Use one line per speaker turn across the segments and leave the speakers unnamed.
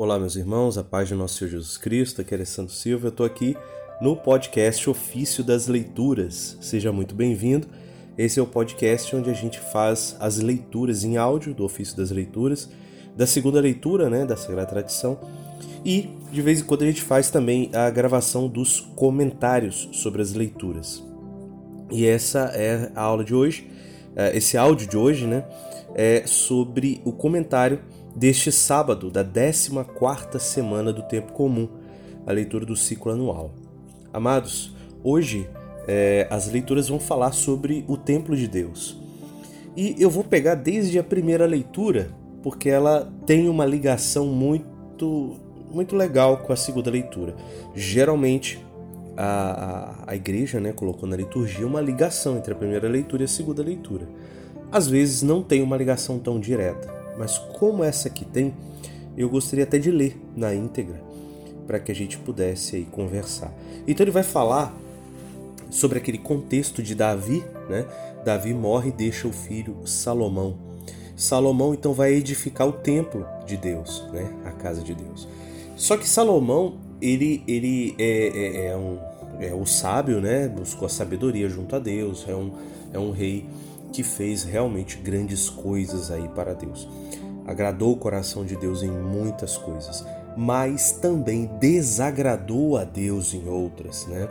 Olá, meus irmãos, a paz do nosso Senhor Jesus Cristo, aqui é Alessandro Silva, eu estou aqui no podcast Ofício das Leituras. Seja muito bem-vindo. Esse é o podcast onde a gente faz as leituras em áudio do Ofício das Leituras, da segunda leitura, né, da Sagrada Tradição, e de vez em quando a gente faz também a gravação dos comentários sobre as leituras. E essa é a aula de hoje, é, esse áudio de hoje, né, é sobre o comentário deste sábado da 14ª semana do tempo comum, a leitura do ciclo anual. Amados, hoje é, as leituras vão falar sobre o templo de Deus. E eu vou pegar desde a primeira leitura, porque ela tem uma ligação muito muito legal com a segunda leitura. Geralmente a, a, a igreja né, colocou na liturgia uma ligação entre a primeira leitura e a segunda leitura. Às vezes não tem uma ligação tão direta, mas como essa aqui tem, eu gostaria até de ler na íntegra para que a gente pudesse aí conversar. Então ele vai falar sobre aquele contexto de Davi, né? Davi morre e deixa o filho Salomão. Salomão então vai edificar o templo de Deus, né? A casa de Deus. Só que Salomão ele ele é, é, é um é o sábio, né? Buscou a sabedoria junto a Deus. É um é um rei que fez realmente grandes coisas aí para Deus. Agradou o coração de Deus em muitas coisas, mas também desagradou a Deus em outras, né?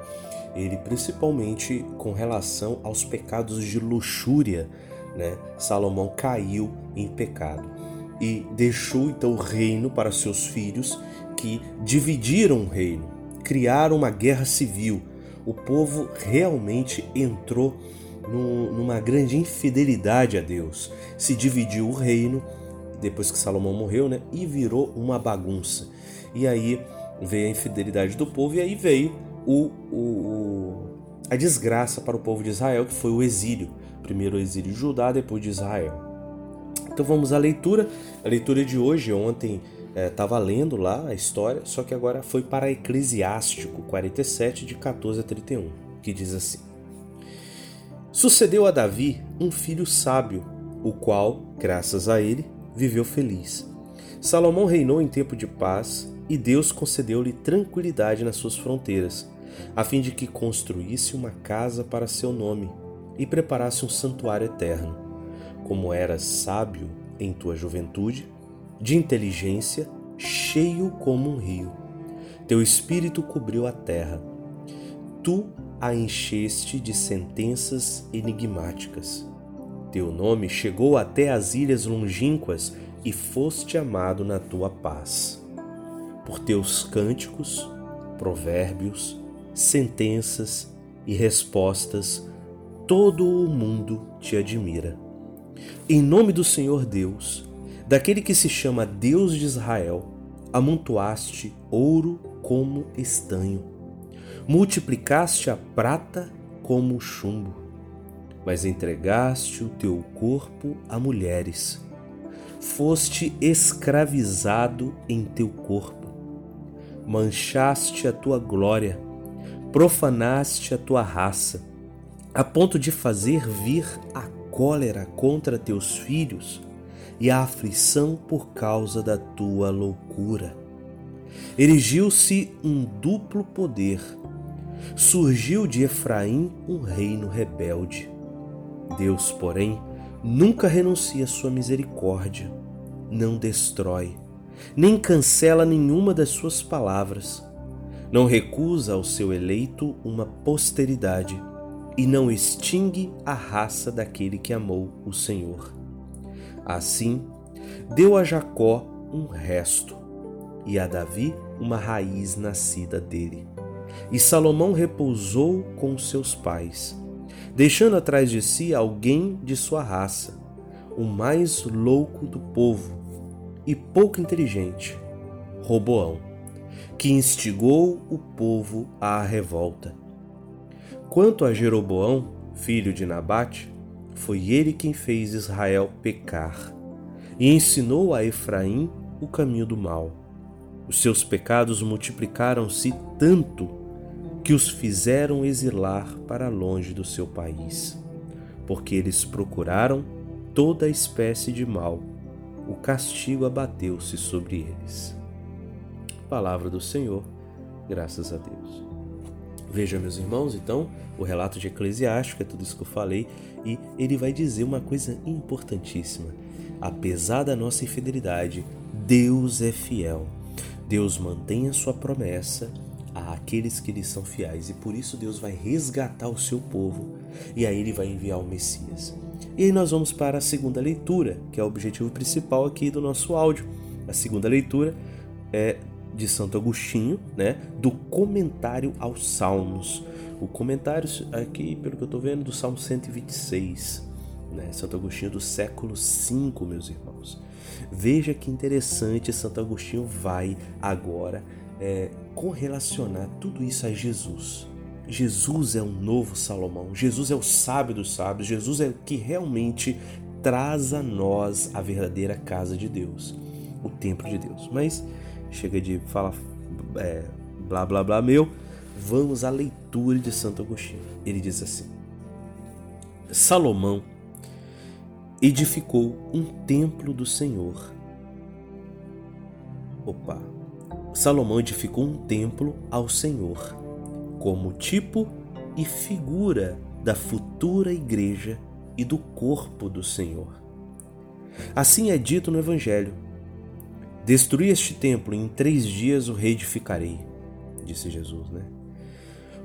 Ele principalmente com relação aos pecados de luxúria, né? Salomão caiu em pecado e deixou então o reino para seus filhos que dividiram o reino, criaram uma guerra civil. O povo realmente entrou numa grande infidelidade a Deus. Se dividiu o reino, depois que Salomão morreu, né? E virou uma bagunça. E aí veio a infidelidade do povo, e aí veio o, o, a desgraça para o povo de Israel, que foi o exílio. Primeiro o exílio de Judá, depois de Israel. Então vamos à leitura. A leitura de hoje, ontem estava é, lendo lá a história, só que agora foi para Eclesiástico 47, de 14 a 31, que diz assim: Sucedeu a Davi um filho sábio, o qual, graças a ele, viveu feliz. Salomão reinou em tempo de paz e Deus concedeu-lhe tranquilidade nas suas fronteiras, a fim de que construísse uma casa para seu nome e preparasse um santuário eterno. Como eras sábio em tua juventude, de inteligência, cheio como um rio. Teu espírito cobriu a terra. Tu a encheste de sentenças enigmáticas. Teu nome chegou até as ilhas longínquas e foste amado na tua paz. Por teus cânticos, provérbios, sentenças e respostas, todo o mundo te admira. Em nome do Senhor Deus, daquele que se chama Deus de Israel, amontoaste ouro como estanho multiplicaste a prata como o chumbo, mas entregaste o teu corpo a mulheres. Foste escravizado em teu corpo, manchaste a tua glória, profanaste a tua raça, a ponto de fazer vir a cólera contra teus filhos e a aflição por causa da tua loucura. Erigiu-se um duplo poder surgiu de Efraim um reino rebelde. Deus, porém, nunca renuncia à sua misericórdia, não destrói, nem cancela nenhuma das suas palavras, não recusa ao seu eleito uma posteridade e não extingue a raça daquele que amou o Senhor. Assim, deu a Jacó um resto e a Davi uma raiz nascida dele. E Salomão repousou com seus pais, deixando atrás de si alguém de sua raça, o mais louco do povo e pouco inteligente, Roboão, que instigou o povo à revolta. Quanto a Jeroboão, filho de Nabate, foi ele quem fez Israel pecar e ensinou a Efraim o caminho do mal. Os seus pecados multiplicaram-se tanto que os fizeram exilar para longe do seu país, porque eles procuraram toda espécie de mal. O castigo abateu-se sobre eles. palavra do Senhor, graças a Deus. Veja, meus irmãos, então, o relato de Eclesiástico, é tudo isso que eu falei, e ele vai dizer uma coisa importantíssima. Apesar da nossa infidelidade, Deus é fiel. Deus mantém a sua promessa àqueles que lhe são fiéis, e por isso Deus vai resgatar o seu povo, e aí ele vai enviar o Messias. E aí nós vamos para a segunda leitura, que é o objetivo principal aqui do nosso áudio. A segunda leitura é de Santo Agostinho, né, do comentário aos Salmos. O comentário aqui, pelo que eu estou vendo, do Salmo 126, né, Santo Agostinho do século V, meus irmãos. Veja que interessante, Santo Agostinho vai agora é, correlacionar tudo isso a Jesus. Jesus é um novo Salomão, Jesus é o sábio dos sábios, Jesus é o que realmente traz a nós a verdadeira casa de Deus, o templo de Deus. Mas chega de falar é, blá blá blá meu, vamos à leitura de Santo Agostinho. Ele diz assim: Salomão edificou um templo do Senhor. Opa! Salomão edificou um templo ao Senhor, como tipo e figura da futura igreja e do corpo do Senhor. Assim é dito no Evangelho Destruí este templo e em três dias o reedificarei, disse Jesus, né?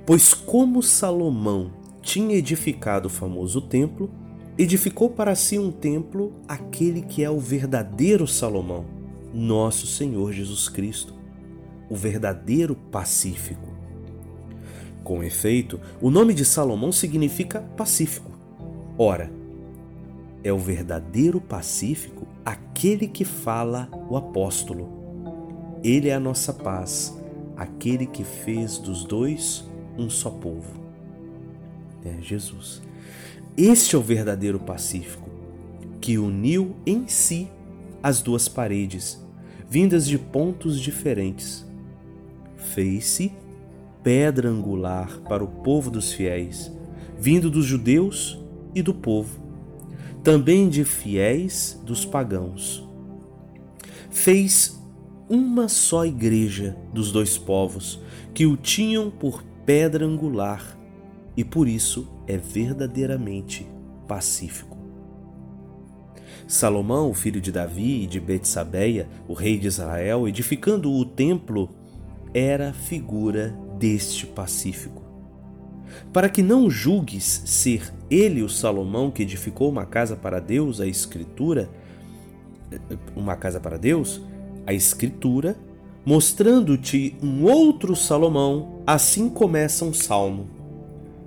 Pois como Salomão tinha edificado o famoso templo, edificou para si um templo aquele que é o verdadeiro Salomão, nosso Senhor Jesus Cristo, o verdadeiro pacífico. Com efeito, o nome de Salomão significa pacífico. Ora, é o verdadeiro pacífico aquele que fala o apóstolo. Ele é a nossa paz, aquele que fez dos dois um só povo. É Jesus. Este é o verdadeiro pacífico, que uniu em si as duas paredes, vindas de pontos diferentes. Fez-se pedra angular para o povo dos fiéis, vindo dos judeus e do povo também de fiéis dos pagãos. Fez uma só igreja dos dois povos, que o tinham por pedra angular, e por isso é verdadeiramente pacífico. Salomão, filho de Davi e de Betsabeia, o rei de Israel, edificando o templo, era figura deste pacífico para que não julgues ser ele o Salomão que edificou uma casa para Deus, a Escritura, uma casa para Deus, a Escritura, mostrando-te um outro Salomão, assim começa um salmo.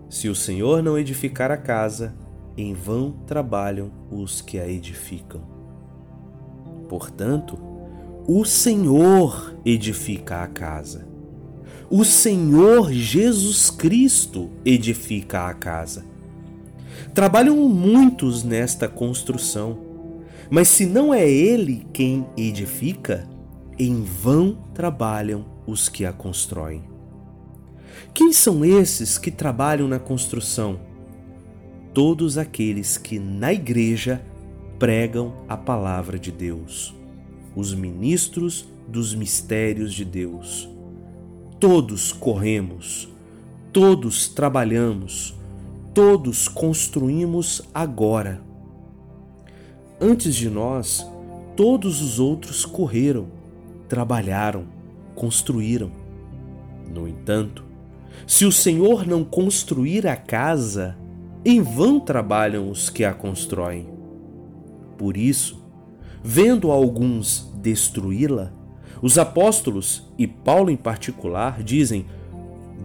Se o Senhor não edificar a casa, em vão trabalham os que a edificam. Portanto, o Senhor edifica a casa o Senhor Jesus Cristo edifica a casa. Trabalham muitos nesta construção, mas se não é Ele quem edifica, em vão trabalham os que a constroem. Quem são esses que trabalham na construção? Todos aqueles que na igreja pregam a palavra de Deus, os ministros dos mistérios de Deus Todos corremos, todos trabalhamos, todos construímos agora. Antes de nós, todos os outros correram, trabalharam, construíram. No entanto, se o Senhor não construir a casa, em vão trabalham os que a constroem. Por isso, vendo alguns destruí-la, os apóstolos, e Paulo em particular, dizem: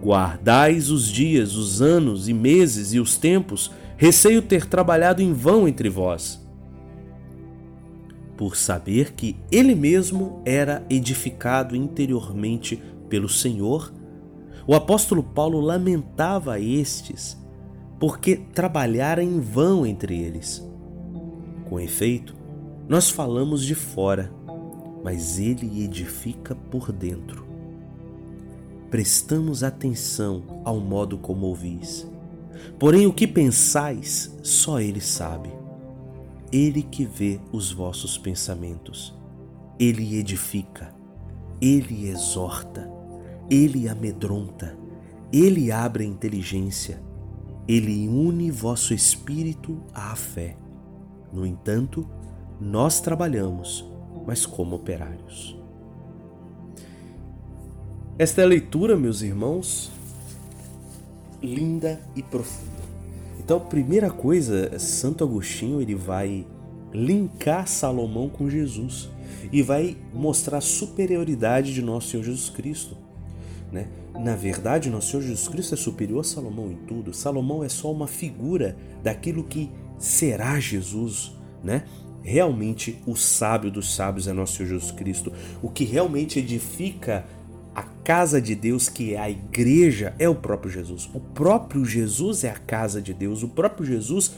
Guardais os dias, os anos e meses e os tempos, receio ter trabalhado em vão entre vós. Por saber que ele mesmo era edificado interiormente pelo Senhor, o apóstolo Paulo lamentava estes, porque trabalhara em vão entre eles. Com efeito, nós falamos de fora mas ele edifica por dentro. Prestamos atenção ao modo como ouvis. Porém, o que pensais, só ele sabe. Ele que vê os vossos pensamentos. Ele edifica. ele exorta, ele amedronta, ele abre a inteligência, ele une vosso espírito à fé. No entanto, nós trabalhamos, mas como operários. Esta é a leitura, meus irmãos, linda e profunda. Então, primeira coisa, Santo Agostinho ele vai linkar Salomão com Jesus e vai mostrar a superioridade de nosso Senhor Jesus Cristo. Né? Na verdade, nosso Senhor Jesus Cristo é superior a Salomão em tudo. Salomão é só uma figura daquilo que será Jesus, né? Realmente o sábio dos sábios é nosso Senhor Jesus Cristo. O que realmente edifica a casa de Deus, que é a igreja, é o próprio Jesus. O próprio Jesus é a casa de Deus. O próprio Jesus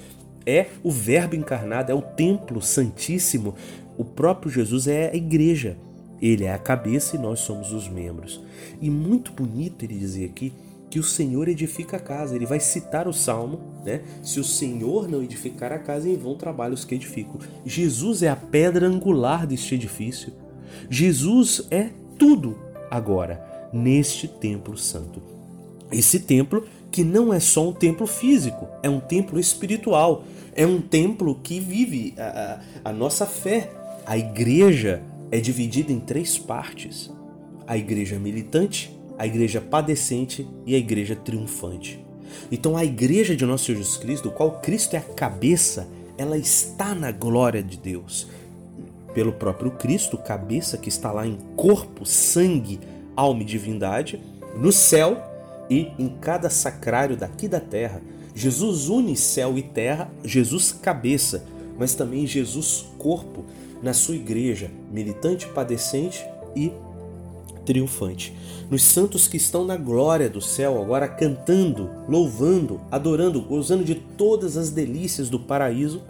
é o Verbo encarnado, é o templo santíssimo. O próprio Jesus é a igreja. Ele é a cabeça e nós somos os membros. E muito bonito ele dizer aqui que o Senhor edifica a casa. Ele vai citar o salmo, né? Se o Senhor não edificar a casa, em vão trabalhos que edifico. Jesus é a pedra angular deste edifício. Jesus é tudo agora neste templo santo. Esse templo que não é só um templo físico, é um templo espiritual, é um templo que vive a, a, a nossa fé. A igreja é dividida em três partes: a igreja militante, a igreja padecente e a igreja triunfante. Então, a igreja de nosso Jesus Cristo, do qual Cristo é a cabeça, ela está na glória de Deus. Pelo próprio Cristo, cabeça que está lá em corpo, sangue, alma e divindade, no céu e em cada sacrário daqui da terra. Jesus une céu e terra, Jesus cabeça, mas também Jesus corpo na sua igreja, militante, padecente e triunfante. Nos santos que estão na glória do céu, agora cantando, louvando, adorando, gozando de todas as delícias do paraíso,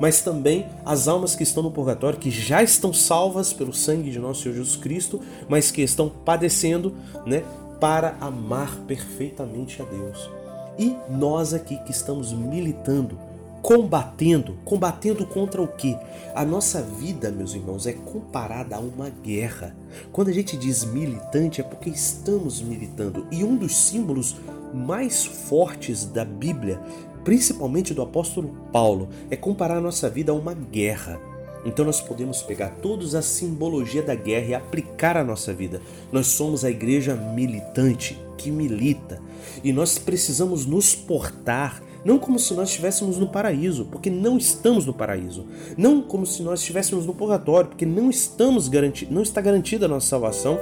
mas também as almas que estão no purgatório, que já estão salvas pelo sangue de nosso Senhor Jesus Cristo, mas que estão padecendo, né, para amar perfeitamente a Deus. E nós aqui que estamos militando, combatendo, combatendo contra o que? A nossa vida, meus irmãos, é comparada a uma guerra. Quando a gente diz militante é porque estamos militando. E um dos símbolos mais fortes da Bíblia, principalmente do apóstolo Paulo, é comparar a nossa vida a uma guerra. Então nós podemos pegar toda a simbologia da guerra e aplicar à nossa vida. Nós somos a igreja militante que milita e nós precisamos nos portar não como se nós estivéssemos no paraíso, porque não estamos no paraíso. Não como se nós estivéssemos no purgatório, porque não estamos garanti não está garantida a nossa salvação.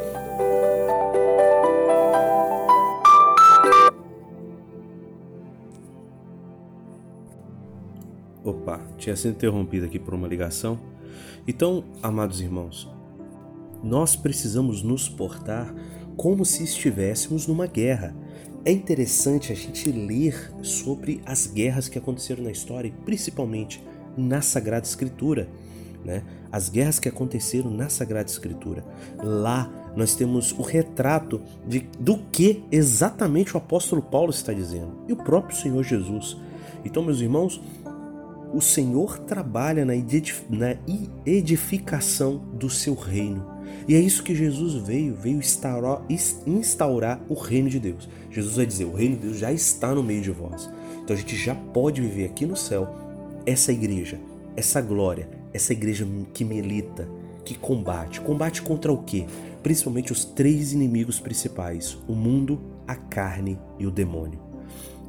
Opa, tinha sido interrompido aqui por uma ligação. Então, amados irmãos, nós precisamos nos portar como se estivéssemos numa guerra. É interessante a gente ler sobre as guerras que aconteceram na história, principalmente na Sagrada Escritura. Né? As guerras que aconteceram na Sagrada Escritura. Lá nós temos o retrato de, do que exatamente o apóstolo Paulo está dizendo e o próprio Senhor Jesus. Então, meus irmãos, o Senhor trabalha na edificação do seu reino. E é isso que Jesus veio, veio instaurar, instaurar o reino de Deus. Jesus vai dizer: o reino de Deus já está no meio de vós. Então a gente já pode viver aqui no céu essa igreja, essa glória, essa igreja que milita, que combate. Combate contra o quê? Principalmente os três inimigos principais: o mundo, a carne e o demônio.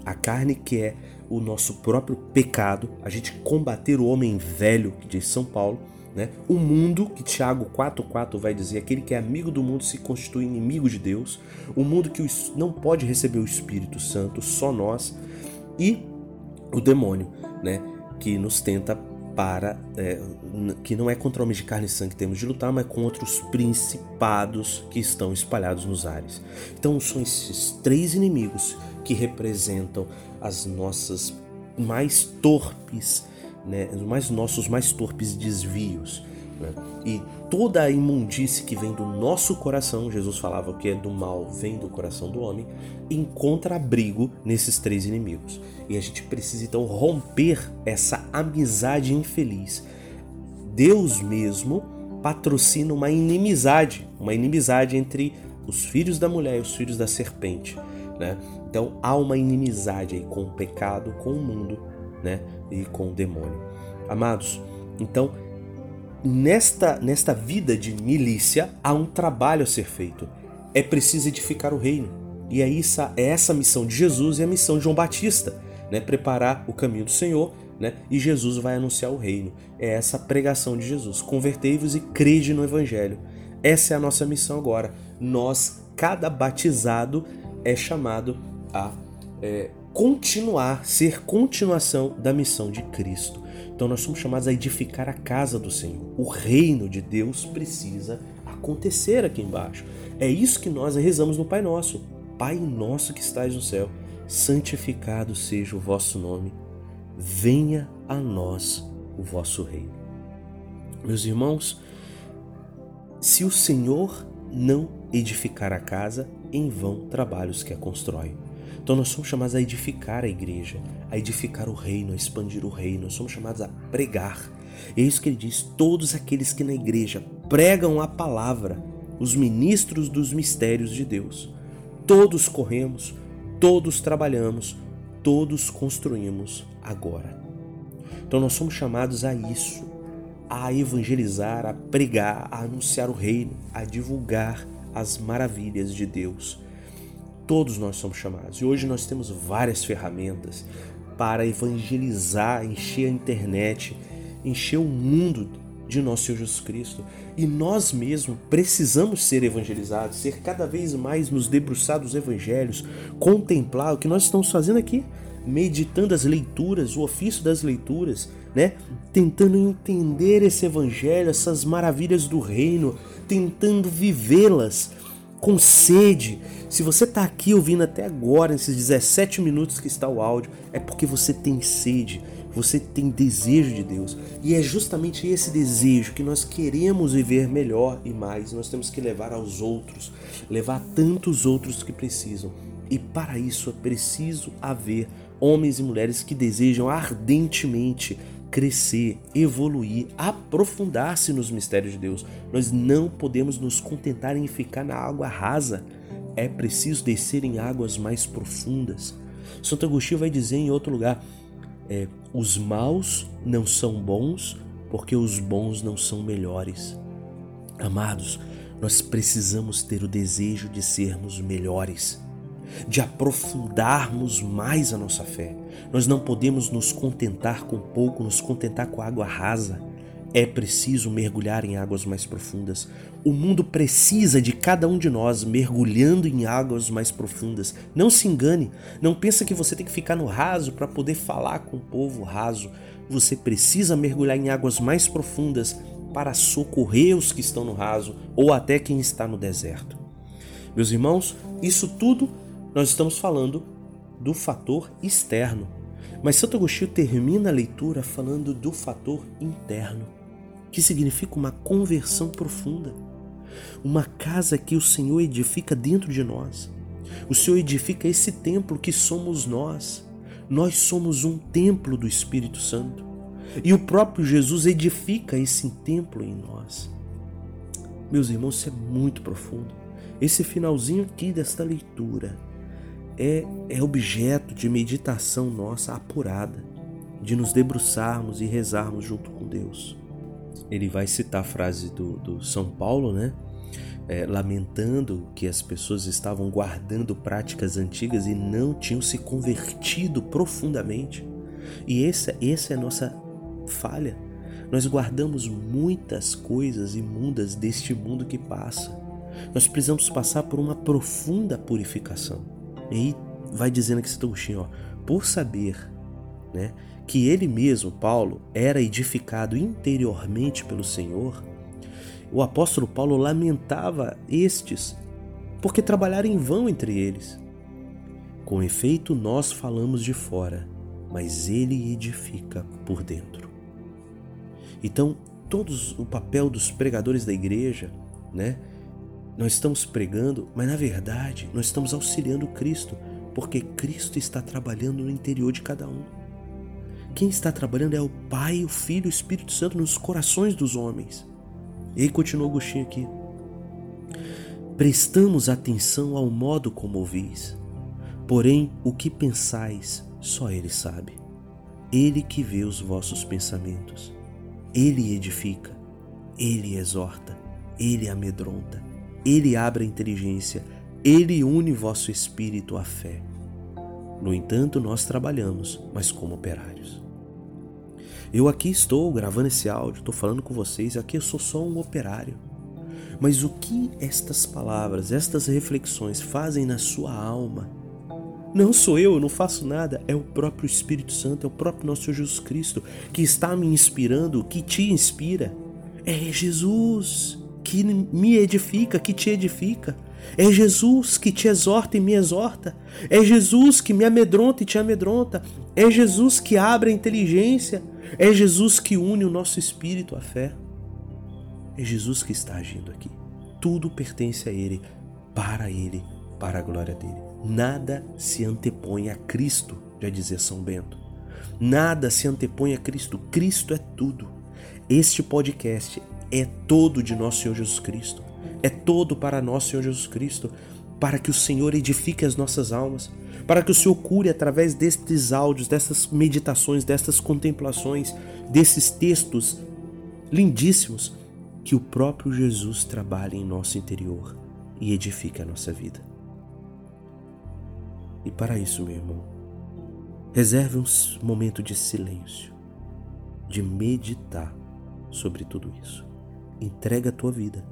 A carne que é o nosso próprio pecado, a gente combater o homem velho, que diz São Paulo, né? O mundo, que Tiago 4,4 vai dizer, aquele que é amigo do mundo se constitui inimigo de Deus. O mundo que não pode receber o Espírito Santo, só nós. E o demônio, né? que nos tenta para. É, que não é contra homens de carne e sangue que temos de lutar, mas contra os principados que estão espalhados nos ares. Então são esses três inimigos que representam as nossas mais torpes né, mais nossos mais torpes desvios. Né? E toda a imundície que vem do nosso coração, Jesus falava que é do mal vem do coração do homem, encontra abrigo nesses três inimigos. E a gente precisa então romper essa amizade infeliz. Deus mesmo patrocina uma inimizade, uma inimizade entre os filhos da mulher e os filhos da serpente, né? Então há uma inimizade aí com o pecado, com o mundo, né? E com o demônio. Amados, então nesta nesta vida de milícia há um trabalho a ser feito. É preciso edificar o reino. E é essa, é essa a missão de Jesus e a missão de João Batista, né? Preparar o caminho do Senhor né? E Jesus vai anunciar o reino. É essa pregação de Jesus. Convertei-vos e crede no Evangelho. Essa é a nossa missão agora. Nós, cada batizado, é chamado a é, continuar, ser continuação da missão de Cristo. Então nós somos chamados a edificar a casa do Senhor. O reino de Deus precisa acontecer aqui embaixo. É isso que nós rezamos no Pai Nosso. Pai nosso que estás no céu, santificado seja o vosso nome venha a nós o vosso reino. Meus irmãos, se o Senhor não edificar a casa, em vão trabalhos que a constroem. Então nós somos chamados a edificar a igreja, a edificar o reino, a expandir o reino. Nós somos chamados a pregar. É isso que ele diz: todos aqueles que na igreja pregam a palavra, os ministros dos mistérios de Deus. Todos corremos, todos trabalhamos, todos construímos agora. Então nós somos chamados a isso, a evangelizar, a pregar, a anunciar o reino, a divulgar as maravilhas de Deus. Todos nós somos chamados. E hoje nós temos várias ferramentas para evangelizar, encher a internet, encher o mundo de nosso Senhor Jesus Cristo. E nós mesmos precisamos ser evangelizados, ser cada vez mais nos debruçar dos evangelhos, contemplar o que nós estamos fazendo aqui meditando as leituras, o ofício das leituras, né? Tentando entender esse evangelho, essas maravilhas do reino, tentando vivê-las com sede. Se você está aqui ouvindo até agora, nesses 17 minutos que está o áudio, é porque você tem sede, você tem desejo de Deus. E é justamente esse desejo que nós queremos viver melhor e mais. Nós temos que levar aos outros, levar tantos outros que precisam. E para isso é preciso haver homens e mulheres que desejam ardentemente crescer, evoluir, aprofundar-se nos mistérios de Deus. Nós não podemos nos contentar em ficar na água rasa. É preciso descer em águas mais profundas. Santo Agostinho vai dizer em outro lugar: é, os maus não são bons porque os bons não são melhores. Amados, nós precisamos ter o desejo de sermos melhores de aprofundarmos mais a nossa fé. Nós não podemos nos contentar com pouco, nos contentar com água rasa. É preciso mergulhar em águas mais profundas. O mundo precisa de cada um de nós mergulhando em águas mais profundas. Não se engane, não pensa que você tem que ficar no raso para poder falar com o povo raso. Você precisa mergulhar em águas mais profundas para socorrer os que estão no raso ou até quem está no deserto. Meus irmãos, isso tudo nós estamos falando do fator externo. Mas Santo Agostinho termina a leitura falando do fator interno, que significa uma conversão profunda. Uma casa que o Senhor edifica dentro de nós. O Senhor edifica esse templo que somos nós. Nós somos um templo do Espírito Santo. E o próprio Jesus edifica esse templo em nós. Meus irmãos, isso é muito profundo. Esse finalzinho aqui desta leitura é, é objeto de meditação nossa apurada, de nos debruçarmos e rezarmos junto com Deus. Ele vai citar a frase do, do São Paulo, né? É, lamentando que as pessoas estavam guardando práticas antigas e não tinham se convertido profundamente. E essa, essa é a nossa falha. Nós guardamos muitas coisas imundas deste mundo que passa. Nós precisamos passar por uma profunda purificação. E aí vai dizendo aqui Santo Agostinho, ó, por saber né, que ele mesmo, Paulo, era edificado interiormente pelo Senhor, o apóstolo Paulo lamentava estes, porque trabalharam em vão entre eles. Com efeito, nós falamos de fora, mas ele edifica por dentro. Então, todos o papel dos pregadores da igreja, né, nós estamos pregando, mas na verdade nós estamos auxiliando Cristo, porque Cristo está trabalhando no interior de cada um. Quem está trabalhando é o Pai, o Filho e o Espírito Santo nos corações dos homens. E aí continua Agostinho aqui. Prestamos atenção ao modo como ouvis, porém o que pensais, só Ele sabe. Ele que vê os vossos pensamentos. Ele edifica, Ele exorta, Ele amedronta, Ele abre a inteligência, Ele une vosso espírito à fé. No entanto, nós trabalhamos, mas como operários. Eu aqui estou gravando esse áudio, estou falando com vocês, aqui eu sou só um operário. Mas o que estas palavras, estas reflexões fazem na sua alma? Não sou eu, eu não faço nada, é o próprio Espírito Santo, é o próprio nosso Senhor Jesus Cristo que está me inspirando, que te inspira. É Jesus que me edifica, que te edifica. É Jesus que te exorta e me exorta. É Jesus que me amedronta e te amedronta. É Jesus que abre a inteligência. É Jesus que une o nosso espírito à fé. É Jesus que está agindo aqui. Tudo pertence a Ele, para Ele, para a glória dele. Nada se antepõe a Cristo, já dizia São Bento. Nada se antepõe a Cristo. Cristo é tudo. Este podcast é todo de nosso Senhor Jesus Cristo. É todo para nosso Senhor Jesus Cristo, para que o Senhor edifique as nossas almas, para que o Senhor cure através destes áudios, dessas meditações, destas contemplações, desses textos lindíssimos, que o próprio Jesus trabalhe em nosso interior e edifique a nossa vida. E para isso, meu irmão, reserve um momento de silêncio, de meditar sobre tudo isso. Entrega a tua vida,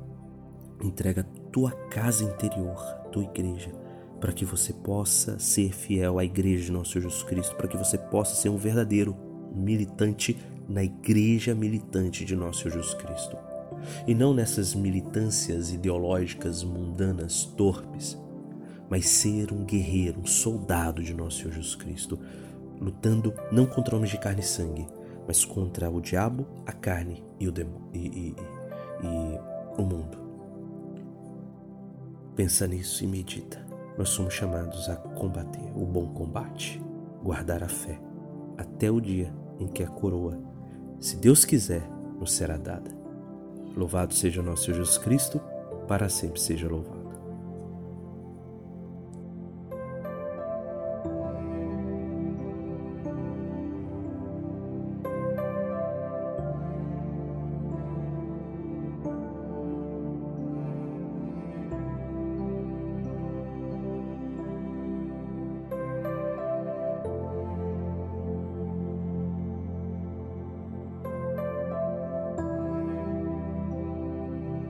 entrega a tua casa interior, a tua igreja, para que você possa ser fiel à igreja de nosso Jesus Cristo, para que você possa ser um verdadeiro militante na igreja militante de nosso Jesus Cristo. E não nessas militâncias ideológicas mundanas, torpes, mas ser um guerreiro, um soldado de nosso Senhor Jesus Cristo, lutando não contra homens de carne e sangue, mas contra o diabo, a carne e o, e, e, e o mundo. Pensa nisso e medita. Nós somos chamados a combater o bom combate, guardar a fé, até o dia em que a coroa, se Deus quiser, nos será dada. Louvado seja o nosso Jesus Cristo, para sempre seja louvado.